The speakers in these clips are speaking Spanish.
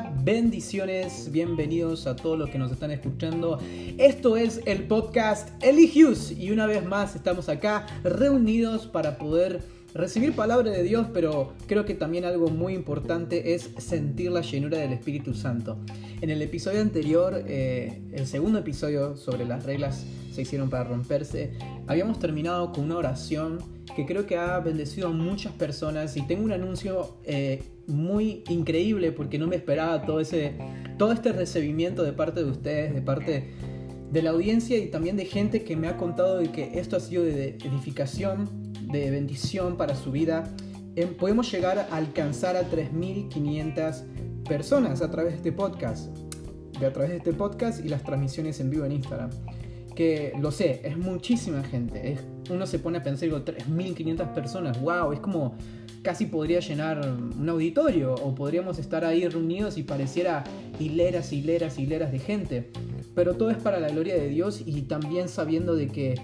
bendiciones, bienvenidos a todos los que nos están escuchando. Esto es el podcast Eligius y una vez más estamos acá reunidos para poder recibir palabra de Dios, pero creo que también algo muy importante es sentir la llenura del Espíritu Santo. En el episodio anterior, eh, el segundo episodio sobre las reglas se hicieron para romperse, habíamos terminado con una oración que creo que ha bendecido a muchas personas y tengo un anuncio eh, muy increíble porque no me esperaba todo, ese, todo este recibimiento de parte de ustedes, de parte de la audiencia y también de gente que me ha contado de que esto ha sido de edificación de bendición para su vida, em, podemos llegar a alcanzar a 3.500 personas a través de este podcast. De a través de este podcast y las transmisiones en vivo en Instagram. Que lo sé, es muchísima gente. Uno se pone a pensar, digo, 3.500 personas, wow, es como casi podría llenar un auditorio o podríamos estar ahí reunidos y pareciera hileras, hileras, hileras de gente. Pero todo es para la gloria de Dios y también sabiendo de que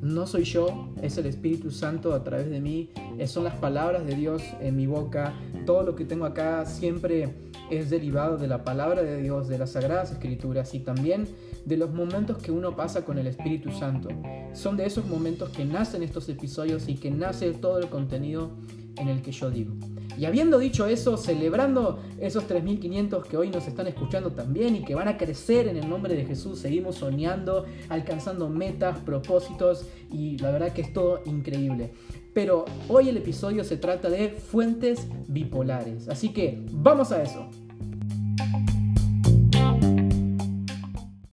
no soy yo, es el Espíritu Santo a través de mí, son las palabras de Dios en mi boca, todo lo que tengo acá siempre es derivado de la palabra de Dios, de las sagradas escrituras y también de los momentos que uno pasa con el Espíritu Santo. Son de esos momentos que nacen estos episodios y que nace todo el contenido en el que yo digo. Y habiendo dicho eso, celebrando esos 3.500 que hoy nos están escuchando también y que van a crecer en el nombre de Jesús, seguimos soñando, alcanzando metas, propósitos y la verdad que es todo increíble. Pero hoy el episodio se trata de fuentes bipolares, así que vamos a eso.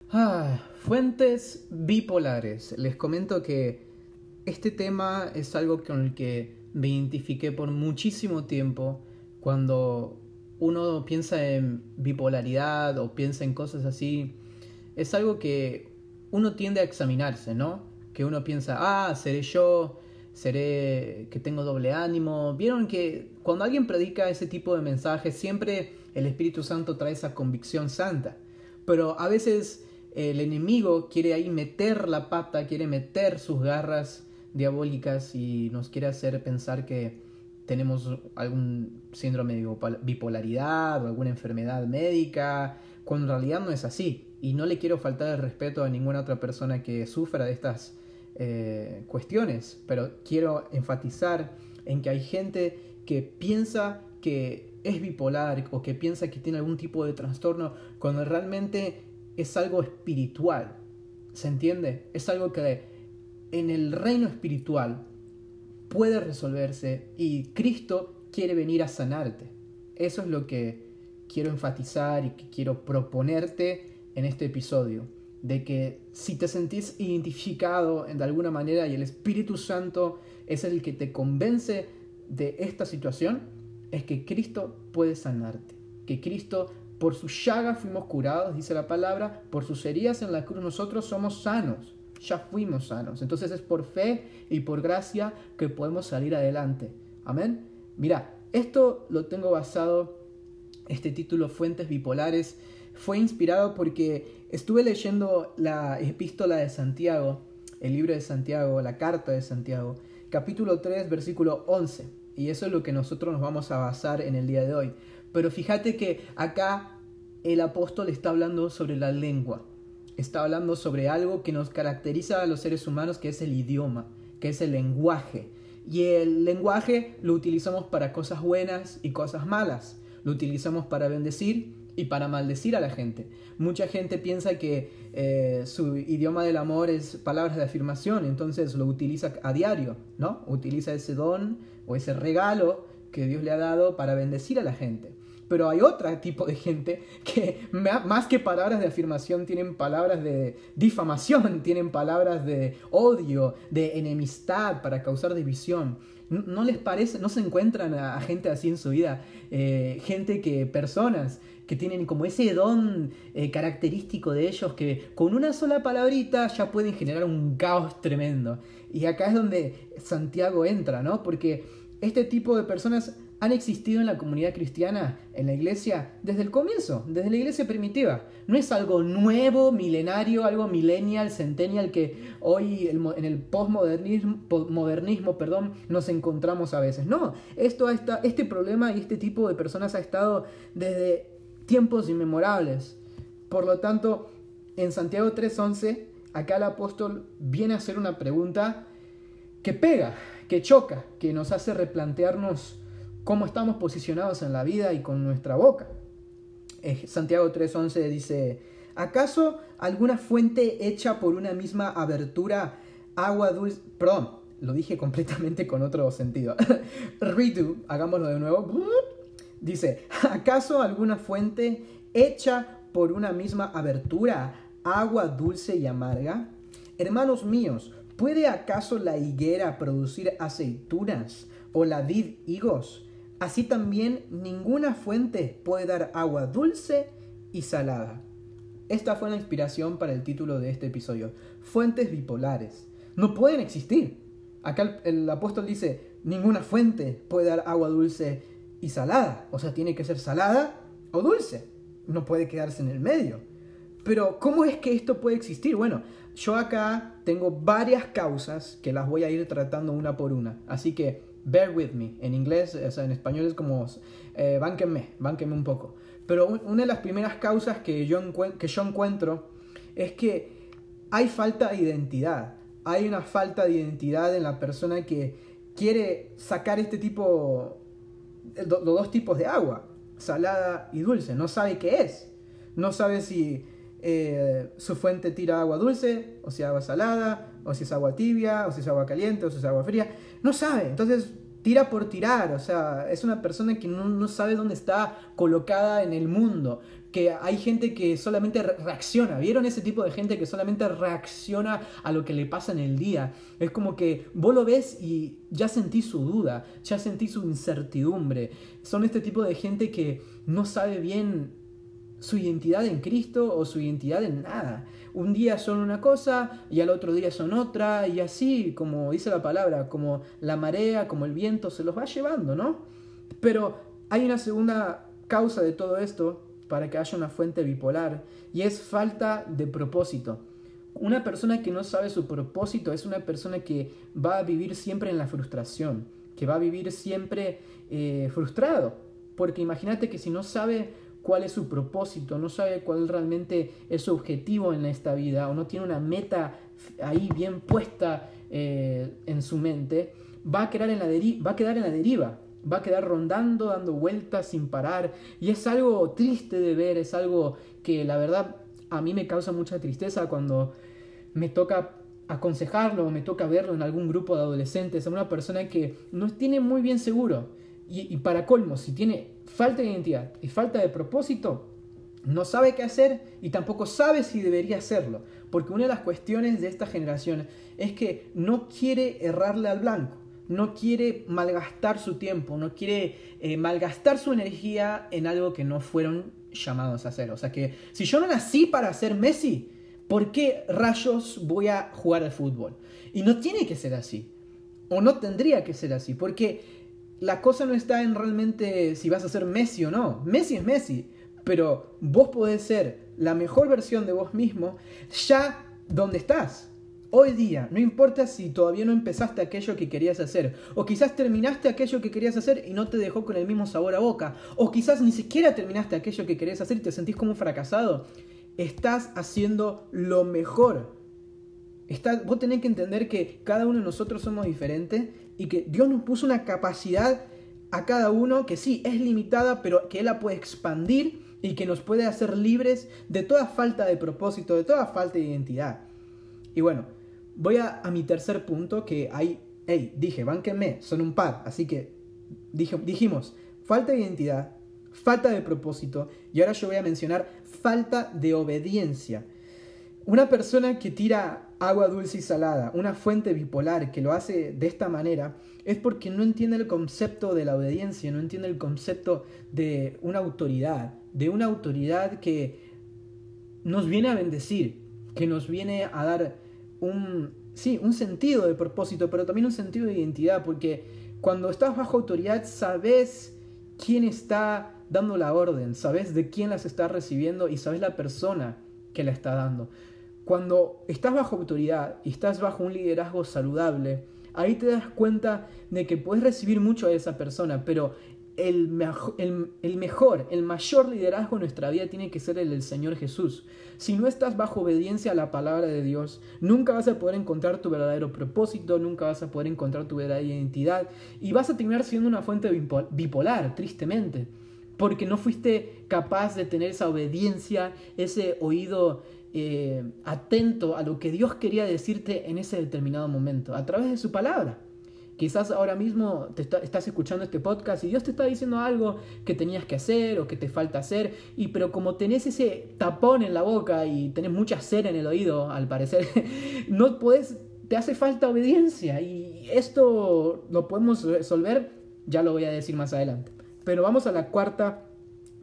Ah, fuentes bipolares. Les comento que este tema es algo con el que me identifiqué por muchísimo tiempo cuando uno piensa en bipolaridad o piensa en cosas así. Es algo que uno tiende a examinarse, ¿no? Que uno piensa, ah, seré yo, seré que tengo doble ánimo. Vieron que cuando alguien predica ese tipo de mensajes, siempre el Espíritu Santo trae esa convicción santa. Pero a veces el enemigo quiere ahí meter la pata, quiere meter sus garras diabólicas y nos quiere hacer pensar que tenemos algún síndrome de bipolaridad o alguna enfermedad médica, cuando en realidad no es así. Y no le quiero faltar el respeto a ninguna otra persona que sufra de estas eh, cuestiones, pero quiero enfatizar en que hay gente que piensa que es bipolar o que piensa que tiene algún tipo de trastorno cuando realmente es algo espiritual. ¿Se entiende? Es algo que en el reino espiritual puede resolverse y Cristo quiere venir a sanarte. Eso es lo que quiero enfatizar y que quiero proponerte en este episodio. De que si te sentís identificado de alguna manera y el Espíritu Santo es el que te convence de esta situación, es que Cristo puede sanarte. Que Cristo, por su llaga fuimos curados, dice la palabra, por sus heridas en la cruz nosotros somos sanos ya fuimos sanos. Entonces es por fe y por gracia que podemos salir adelante. Amén. Mira, esto lo tengo basado, este título Fuentes Bipolares, fue inspirado porque estuve leyendo la epístola de Santiago, el libro de Santiago, la carta de Santiago, capítulo 3, versículo 11. Y eso es lo que nosotros nos vamos a basar en el día de hoy. Pero fíjate que acá el apóstol está hablando sobre la lengua está hablando sobre algo que nos caracteriza a los seres humanos, que es el idioma, que es el lenguaje. Y el lenguaje lo utilizamos para cosas buenas y cosas malas. Lo utilizamos para bendecir y para maldecir a la gente. Mucha gente piensa que eh, su idioma del amor es palabras de afirmación, entonces lo utiliza a diario, ¿no? Utiliza ese don o ese regalo que Dios le ha dado para bendecir a la gente pero hay otro tipo de gente que más que palabras de afirmación tienen palabras de difamación, tienen palabras de odio, de enemistad para causar división. ¿No les parece, no se encuentran a, gente así en su vida? Eh, gente que, personas que tienen como ese don eh, característico de ellos que con una sola palabrita ya pueden generar un caos tremendo. Y acá es donde Santiago entra, ¿no? Porque este tipo de personas han existido en la comunidad cristiana, en la iglesia, desde el comienzo, desde la iglesia primitiva. No es algo nuevo, milenario, algo millennial, centennial que hoy en el postmodernismo perdón, nos encontramos a veces. No, esto este problema y este tipo de personas ha estado desde tiempos inmemorables. Por lo tanto, en Santiago 3.11, acá el apóstol viene a hacer una pregunta que pega, que choca, que nos hace replantearnos cómo estamos posicionados en la vida y con nuestra boca. Eh, Santiago 3.11 dice, ¿acaso alguna fuente hecha por una misma abertura, agua dulce, perdón, lo dije completamente con otro sentido. Redo, hagámoslo de nuevo. Dice, ¿acaso alguna fuente hecha por una misma abertura, agua dulce y amarga? Hermanos míos, ¿puede acaso la higuera producir aceitunas o la vid higos? Así también ninguna fuente puede dar agua dulce y salada. Esta fue la inspiración para el título de este episodio. Fuentes bipolares. No pueden existir. Acá el, apóstol dice, ninguna fuente puede dar agua dulce y salada. O sea, tiene que ser salada o dulce. No puede quedarse en el medio. Pero, ¿cómo es que esto puede existir? Bueno, yo acá tengo varias causas que las voy a ir tratando una por una. Así que, bear with me. En inglés, o sea, en español es como, eh, bánquenme, un poco. Pero una de las primeras causas que yo, que yo encuentro es que hay falta de identidad hay una falta de identidad en la persona que quiere sacar este tipo, los dos tipos de agua, salada y dulce. No sabe qué es. No sabe si eh, su fuente tira agua dulce, o si agua salada, o si es agua tibia, o si es agua caliente, o si es agua fría. No sabe. Entonces tira por tirar. O sea, es una persona que no, no sabe dónde está colocada en el mundo que hay gente que solamente reacciona. ¿Vieron ese tipo de gente que solamente reacciona a lo que le pasa en el día? Es como que vos lo ves y ya sentís su duda, ya sentís su incertidumbre. Son este tipo de gente que no sabe bien su identidad en Cristo o su identidad en nada. Un día son una cosa y al otro día son otra y así, como dice la palabra, como la marea, como el viento se los va llevando, ¿no? Pero hay una segunda causa de todo esto para que haya una fuente bipolar y es falta de propósito. Una persona que no sabe su propósito es una persona que va a vivir siempre en la frustración, que va a vivir siempre eh, frustrado. Porque imagínate que si no sabe cuál es su propósito, no sabe cuál realmente es su objetivo en esta vida o no tiene una meta ahí bien puesta eh, en su mente, va a, quedar en la va a quedar en la deriva va a quedar rondando, dando vueltas sin parar. Y es algo triste de ver, es algo que la verdad a mí me causa mucha tristeza cuando me toca aconsejarlo, me toca verlo en algún grupo de adolescentes, a una persona que no tiene muy bien seguro. Y, para colmo, si tiene falta de identidad y falta de propósito, no sabe qué hacer y tampoco sabe si debería hacerlo. Porque una de las cuestiones de esta generación es que no quiere errarle al blanco no quiere malgastar su tiempo, no quiere eh, malgastar su energía en algo que no fueron llamados a hacer. O sea que si yo no nací para ser Messi, ¿por qué rayos voy a jugar al fútbol? Y no tiene que ser así. O no tendría que ser así. Porque la cosa no está en realmente si vas a ser Messi o no. Messi es Messi. Pero vos podés ser la mejor versión de vos mismo ya donde estás. Hoy día, no importa si todavía no empezaste aquello que querías hacer, o quizás terminaste aquello que querías hacer y no te dejó con el mismo sabor a boca, o quizás ni siquiera terminaste aquello que querías hacer y te sentís como fracasado, estás haciendo lo mejor. Vos tenés que entender que cada uno de nosotros somos diferentes y que Dios nos puso una capacidad a cada uno que sí, es limitada, pero que Él la puede expandir y que nos puede hacer libres de toda falta de propósito, de toda falta de identidad. Y bueno, voy a, mi tercer punto, que hay, hey, dije, bánquenme, son un par, así que dijimos, falta de identidad, falta de propósito, y ahora yo voy a mencionar falta de obediencia. Una persona que tira agua dulce y salada, una fuente bipolar que lo hace de esta manera, es porque no entiende el concepto de la obediencia, no entiende el concepto de una autoridad, de una autoridad que nos viene a bendecir, que nos viene a dar un, sí, un sentido de propósito, pero también un sentido de identidad, porque cuando estás bajo autoridad sabes quién está dando la orden, sabes de quién las está recibiendo y sabes la persona que la está dando. Cuando estás bajo autoridad y estás bajo un liderazgo saludable, ahí te das cuenta de que puedes recibir mucho de esa persona, pero el, mejor, el mayor liderazgo en nuestra vida tiene que ser el del Señor Jesús. Si no estás bajo obediencia a la palabra de Dios, nunca vas a poder encontrar tu verdadero propósito, nunca vas a poder encontrar tu verdadera identidad y vas a terminar siendo una fuente bipolar, tristemente, porque no fuiste capaz de tener esa obediencia, ese oído eh, atento a lo que Dios quería decirte en ese determinado momento, a través de su palabra. Quizás ahora mismo te estás escuchando este podcast y Dios te está diciendo algo que tenías que hacer o que te falta hacer, y pero como tenés ese tapón en la boca y tenés mucha cera en el oído, al parecer, no puedes, te hace falta obediencia y esto lo podemos resolver, ya lo voy a decir más adelante. Pero vamos a la cuarta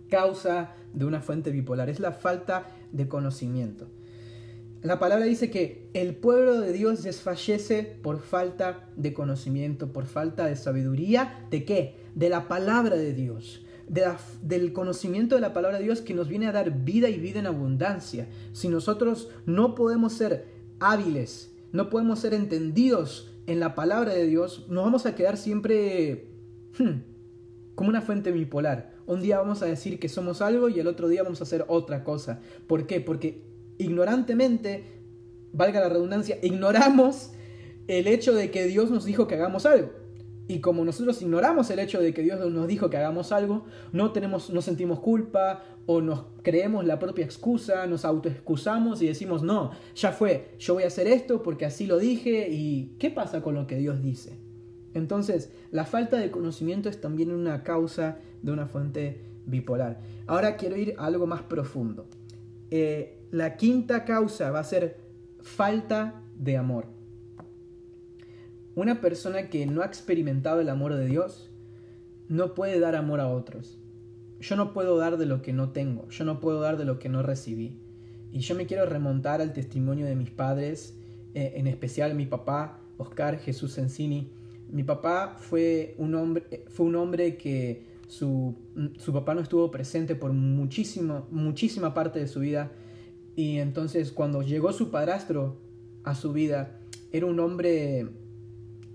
causa de una fuente bipolar, es la falta de conocimiento. La palabra dice que el pueblo de Dios desfallece por falta de conocimiento, por falta de sabiduría. ¿De qué? De la palabra de Dios. del conocimiento de la palabra de Dios que nos viene a dar vida y vida en abundancia. Si nosotros no podemos ser hábiles, no podemos ser entendidos en la palabra de Dios, nos vamos a quedar siempre hmm, como una fuente bipolar. Un día vamos a decir que somos algo y el otro día vamos a hacer otra cosa. ¿Por qué? Porque ignorantemente, valga la redundancia, ignoramos el hecho de que Dios nos dijo que hagamos algo. Y como nosotros ignoramos el hecho de que Dios nos dijo que hagamos algo, no, tenemos, no sentimos culpa o nos creemos la propia excusa, nos autoexcusamos y decimos, no, ya fue, yo voy a hacer esto porque así lo dije y ¿qué pasa con lo que Dios dice? Entonces, la falta de conocimiento es también una causa de una fuente bipolar. Ahora quiero ir a algo más profundo. Eh, la quinta causa va a ser falta de amor. Una persona que no ha experimentado el amor de Dios no puede dar amor a otros. Yo no puedo dar de lo que no tengo, yo no puedo dar de lo que no recibí. Y yo me quiero remontar al testimonio de mis padres, eh, en especial mi papá, Oscar Jesús Encini. Mi papá fue un hombre, fue un hombre que su, su papá no estuvo presente por muchísimo, muchísima parte de su vida y entonces cuando llegó su padrastro a su vida, era un hombre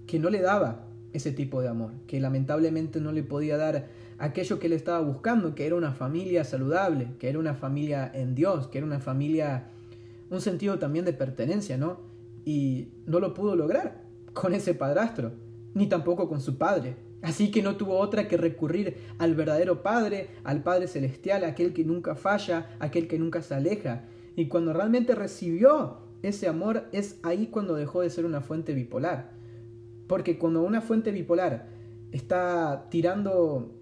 que no le daba ese tipo de amor, que lamentablemente no le podía dar aquello que él estaba buscando, que era una familia saludable, que era una familia en Dios, que era una familia, un sentido también de pertenencia, ¿no? Y no lo pudo lograr con ese padrastro, ni tampoco con su padre. Así que no tuvo otra que recurrir al verdadero Padre, al Padre Celestial, aquel que nunca falla, aquel que nunca se aleja. Y cuando realmente recibió ese amor es ahí cuando dejó de ser una fuente bipolar. Porque cuando una fuente bipolar está tirando,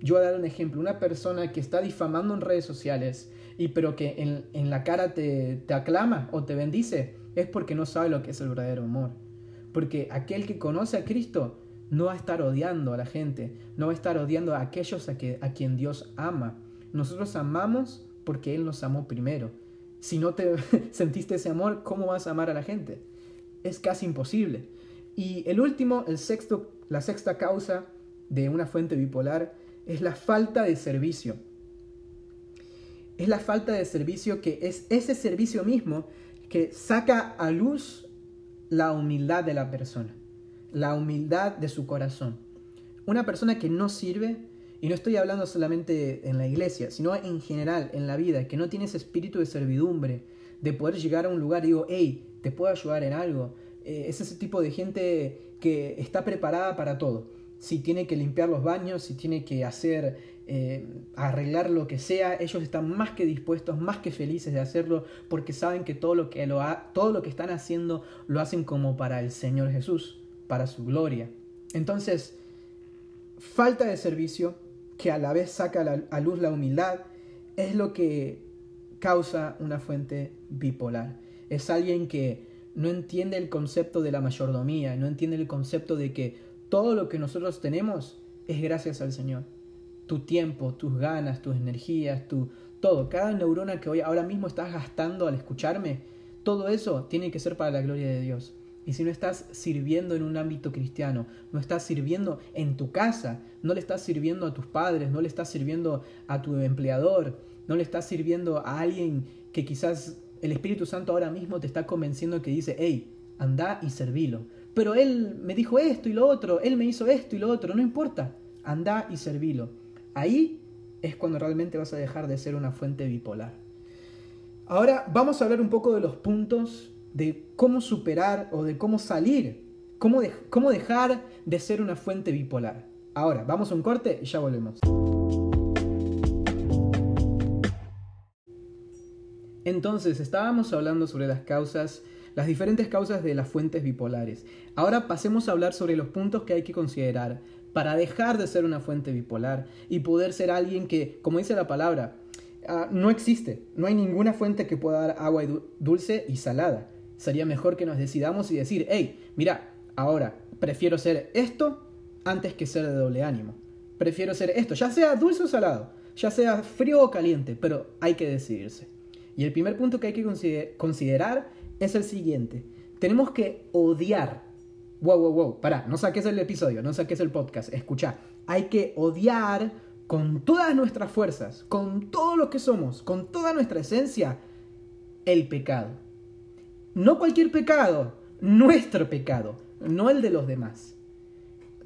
yo voy a dar un ejemplo, una persona que está difamando en redes sociales y pero que en, en la cara te, te aclama o te bendice, es porque no sabe lo que es el verdadero amor. Porque aquel que conoce a Cristo no va a estar odiando a la gente, no va a estar odiando a aquellos a, que, quien Dios ama. Nosotros amamos porque Él nos amó primero. Si no te sentiste ese amor, ¿cómo vas a amar a la gente? Es casi imposible. Y el último, el sexto, la sexta causa de una fuente bipolar es la falta de servicio. Es la falta de servicio que es ese servicio mismo que saca a luz la humildad de la persona, la humildad de su corazón. Una persona que no sirve y no estoy hablando solamente en la iglesia, sino en general, en la vida, que no tienes espíritu de servidumbre, de poder llegar a un lugar y digo, hey, te puedo ayudar en algo. Eh, es ese tipo de gente que está preparada para todo. Si tiene que limpiar los baños, si tiene que hacer, eh, arreglar lo que sea, ellos están más que dispuestos, más que felices de hacerlo, porque saben que todo lo que, lo todo lo que están haciendo lo hacen como para el Señor Jesús, para su gloria. Entonces, falta de servicio, que a la vez saca a luz la humildad, es lo que causa una fuente bipolar. Es alguien que no entiende el concepto de la mayordomía, no entiende el concepto de que todo lo que nosotros tenemos es gracias al Señor. Tu tiempo, tus ganas, tus energías, tu todo, cada neurona que hoy ahora mismo estás gastando al escucharme, todo eso tiene que ser para la gloria de Dios. Y si no estás sirviendo en un ámbito cristiano, no estás sirviendo en tu casa, no le estás sirviendo a tus padres, no le estás sirviendo a tu empleador, no le estás sirviendo a alguien que quizás el Espíritu Santo ahora mismo te está convenciendo que dice, hey, anda y servilo. Pero él me dijo esto y lo otro, él me hizo esto y lo otro, no importa. Anda y servilo. Ahí es cuando realmente vas a dejar de ser una fuente bipolar. Ahora vamos a hablar un poco de los puntos de cómo superar o de cómo salir, cómo, cómo dejar de ser una fuente bipolar. Ahora, vamos a un corte y ya volvemos. Entonces, estábamos hablando sobre las causas, las diferentes causas de las fuentes bipolares. Ahora pasemos a hablar sobre los puntos que hay que considerar para dejar de ser una fuente bipolar y poder ser alguien que, como dice la palabra, ah, no existe, no hay ninguna fuente que pueda dar agua dulce y salada. Sería mejor que nos decidamos y decir, hey, mira, ahora prefiero ser esto antes que ser de doble ánimo. Prefiero ser esto, ya sea dulce o salado, ya sea frío o caliente, pero hay que decidirse. Y el primer punto que hay que considerar es el siguiente. Tenemos que odiar. Wow, wow, wow. Pará, no saques el episodio, no saques el podcast. Escucha. Hay que odiar con todas nuestras fuerzas, con todo lo que somos, con toda nuestra esencia, el pecado. No cualquier pecado, nuestro pecado, no el de los demás.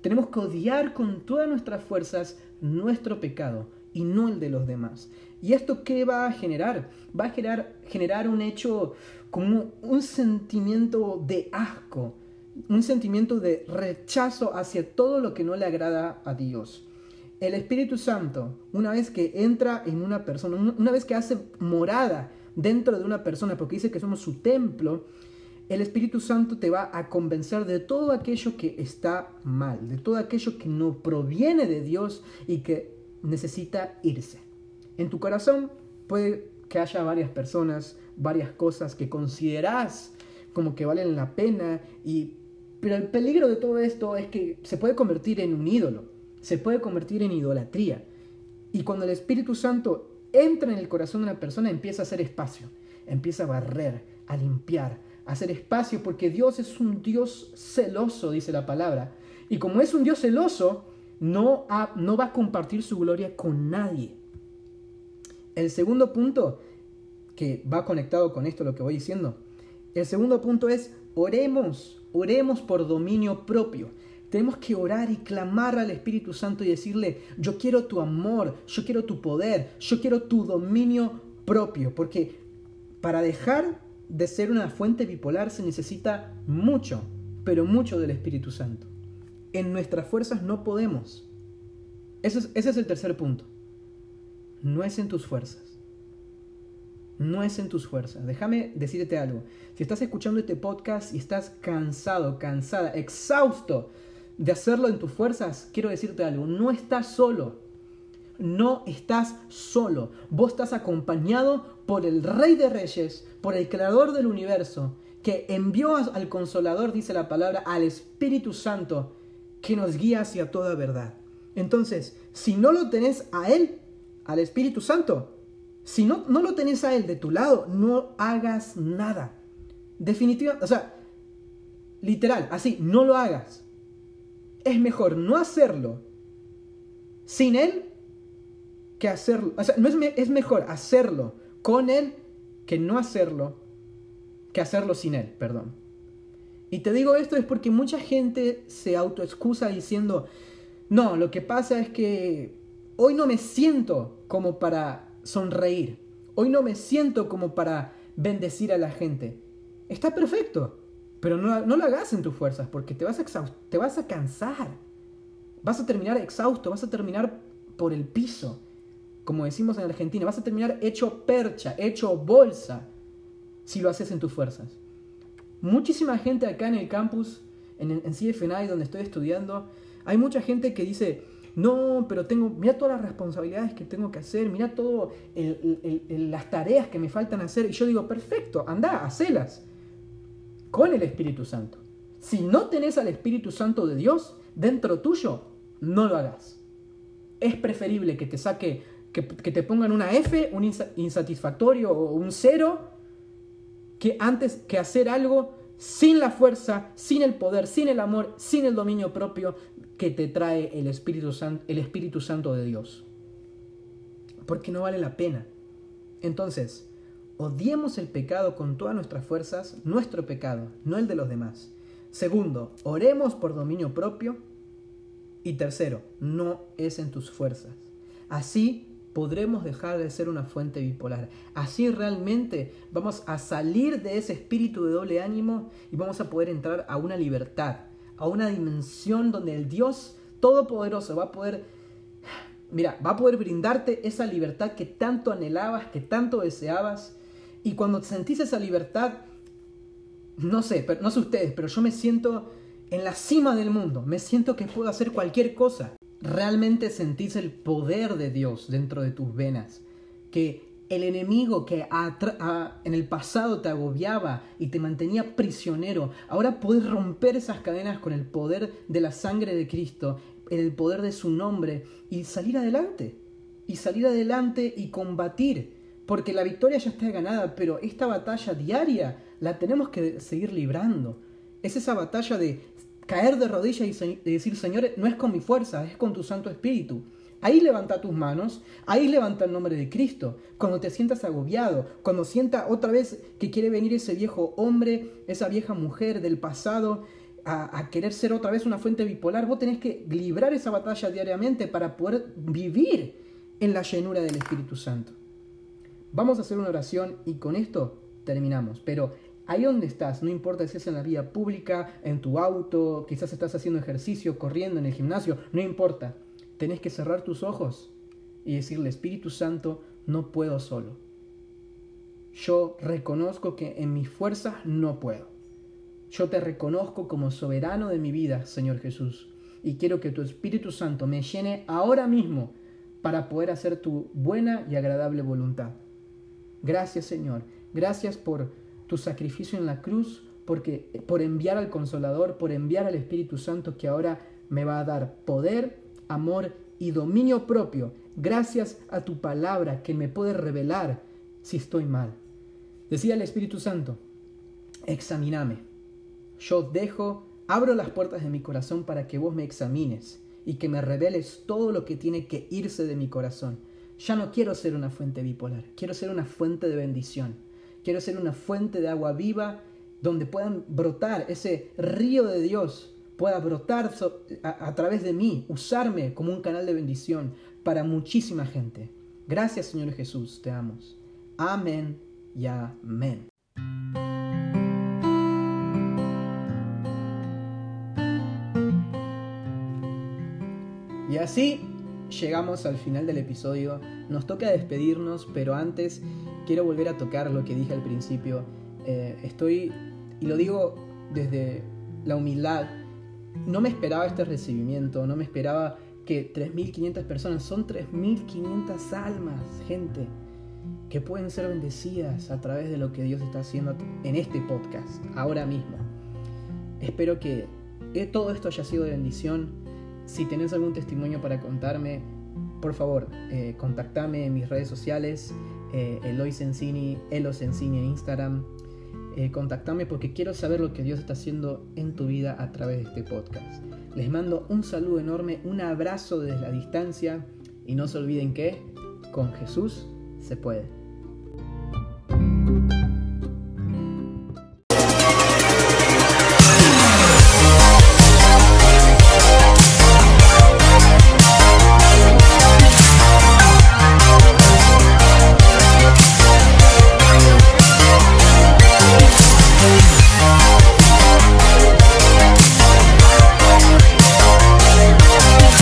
Tenemos que odiar con todas nuestras fuerzas nuestro pecado y no el de los demás. ¿Y esto qué va a generar? Va a generar, generar un hecho como un sentimiento de asco, un sentimiento de rechazo hacia todo lo que no le agrada a Dios. El Espíritu Santo, una vez que entra en una persona, una vez que hace morada dentro de una persona, porque dice que somos su templo, el Espíritu Santo te va a convencer de todo aquello que está mal, de todo aquello que no proviene de Dios y que necesita irse. En tu corazón puede que haya varias personas, varias cosas que consideras como que valen la pena y pero el peligro de todo esto es que se puede convertir en un ídolo, se puede convertir en idolatría. Y cuando el Espíritu Santo entra en el corazón de una persona, empieza a hacer espacio, empieza a barrer, a limpiar, a hacer espacio, porque Dios es un Dios celoso, dice la palabra. Y como es un Dios celoso, no, va a compartir su gloria con nadie. El segundo punto, que va conectado con esto lo que voy diciendo, el segundo punto es oremos, oremos por dominio propio. Tenemos que orar y clamar al Espíritu Santo y decirle, yo quiero tu amor, yo quiero tu poder, yo quiero tu dominio propio, porque para dejar de ser una fuente bipolar se necesita mucho, pero mucho del Espíritu Santo. En nuestras fuerzas no podemos. Ese es, el tercer punto no es en tus fuerzas. No es en tus fuerzas. Déjame decirte algo. Si estás escuchando este podcast y estás cansado, cansada, exhausto de hacerlo en tus fuerzas, quiero decirte algo. No estás solo. No estás solo. Vos estás acompañado por el Rey de Reyes, por el Creador del universo, que envió al Consolador, dice la palabra, al Espíritu Santo, que nos guía hacia toda verdad. Entonces, si no lo tenés a Él, al Espíritu Santo. Si no, no lo tenés a Él de tu lado, no hagas nada. Definitivamente, o sea, literal, así, no lo hagas. Es mejor no hacerlo sin Él que hacerlo. O sea, no es, es mejor hacerlo con Él que no hacerlo, que hacerlo sin Él, perdón. Y te digo esto es porque mucha gente se autoexcusa diciendo, no, lo que pasa es que Hoy no me siento como para sonreír. Hoy no me siento como para bendecir a la gente. Está perfecto, pero no, lo hagas en tus fuerzas porque te vas, a te vas a cansar. Vas a terminar exhausto, vas a terminar por el piso, como decimos en Argentina. Vas a terminar hecho percha, hecho bolsa, si lo haces en tus fuerzas. Muchísima gente acá en el campus, en, en CFNI, donde estoy estudiando, hay mucha gente que dice, no, pero tengo, mira todas las responsabilidades que tengo que hacer, mira todas las tareas que me faltan hacer. Y yo digo, perfecto, anda, hacelas con el Espíritu Santo. Si no tenés al Espíritu Santo de Dios dentro tuyo, no lo hagas. Es preferible que te saque, que, que te pongan una F, un insatisfactorio o un cero, que antes que hacer algo sin la fuerza, sin el poder, sin el amor, sin el dominio propio que te trae el Espíritu, el Espíritu Santo de Dios. Porque no vale la pena. Entonces, odiemos el pecado con todas nuestras fuerzas, nuestro pecado, no el de los demás. Segundo, oremos por dominio propio. Y tercero, no es en tus fuerzas. Así podremos dejar de ser una fuente bipolar. Así realmente vamos a salir de ese espíritu de doble ánimo y vamos a poder entrar a una libertad, a una dimensión donde el Dios Todopoderoso va a poder, mira, va a poder brindarte esa libertad que tanto anhelabas, que tanto deseabas. Y cuando sentís esa libertad, no sé, no sé ustedes, pero yo me siento en la cima del mundo, me siento que puedo hacer cualquier cosa. Realmente sentís el poder de Dios dentro de tus venas, que el enemigo que en el pasado te agobiaba y te mantenía prisionero, ahora puedes romper esas cadenas con el poder de la sangre de Cristo, en el poder de su nombre y salir adelante. Y salir adelante y combatir. Porque la victoria ya está ganada, pero esta batalla diaria la tenemos que seguir librando. Es esa batalla de caer de rodillas y decir, Señor, no es con mi fuerza, es con tu Santo Espíritu. Ahí levanta tus manos, ahí levanta el nombre de Cristo. Cuando te sientas agobiado, cuando sienta otra vez que quiere venir ese viejo hombre, esa vieja mujer del pasado a, a, querer ser otra vez una fuente bipolar, vos tenés que librar esa batalla diariamente para poder vivir en la llenura del Espíritu Santo. Vamos a hacer una oración y con esto terminamos. Pero Ahí donde estás, no importa si es en la vía pública, en tu auto, quizás estás haciendo ejercicio, corriendo en el gimnasio, no importa. Tenés que cerrar tus ojos y decirle, Espíritu Santo, no puedo solo. Yo reconozco que en mis fuerzas no puedo. Yo te reconozco como soberano de mi vida, Señor Jesús, y quiero que tu Espíritu Santo me llene ahora mismo para poder hacer tu buena y agradable voluntad. Gracias, Señor. Gracias por tu sacrificio en la cruz, porque por enviar al Consolador, por enviar al Espíritu Santo que ahora me va a dar poder, amor y dominio propio, gracias a tu palabra que me puede revelar si estoy mal. Decía el Espíritu Santo, examiname. Yo dejo, abro las puertas de mi corazón para que vos me examines y que me reveles todo lo que tiene que irse de mi corazón. Ya no quiero ser una fuente bipolar, quiero ser una fuente de bendición. Quiero ser una fuente de agua viva donde puedan brotar ese río de Dios, pueda brotar a, través de mí, usarme como un canal de bendición para muchísima gente. Gracias Señor Jesús, te amo. Amén y amén. Y así llegamos al final del episodio. Nos toca despedirnos, pero antes quiero volver a tocar lo que dije al principio. Eh, estoy, y lo digo desde la humildad, no me esperaba este recibimiento, no me esperaba que 3.500 personas, son 3.500 almas, gente, que pueden ser bendecidas a través de lo que Dios está haciendo en este podcast, ahora mismo. Espero que todo esto haya sido de bendición. Si tenés algún testimonio para contarme, por favor, eh, contactame en mis redes sociales eh, Eloy Sensini, Elo Sensini en Instagram. Eh, contactame porque quiero saber lo que Dios está haciendo en tu vida a través de este podcast. Les mando un saludo enorme, un abrazo desde la distancia y no se olviden que con Jesús se puede.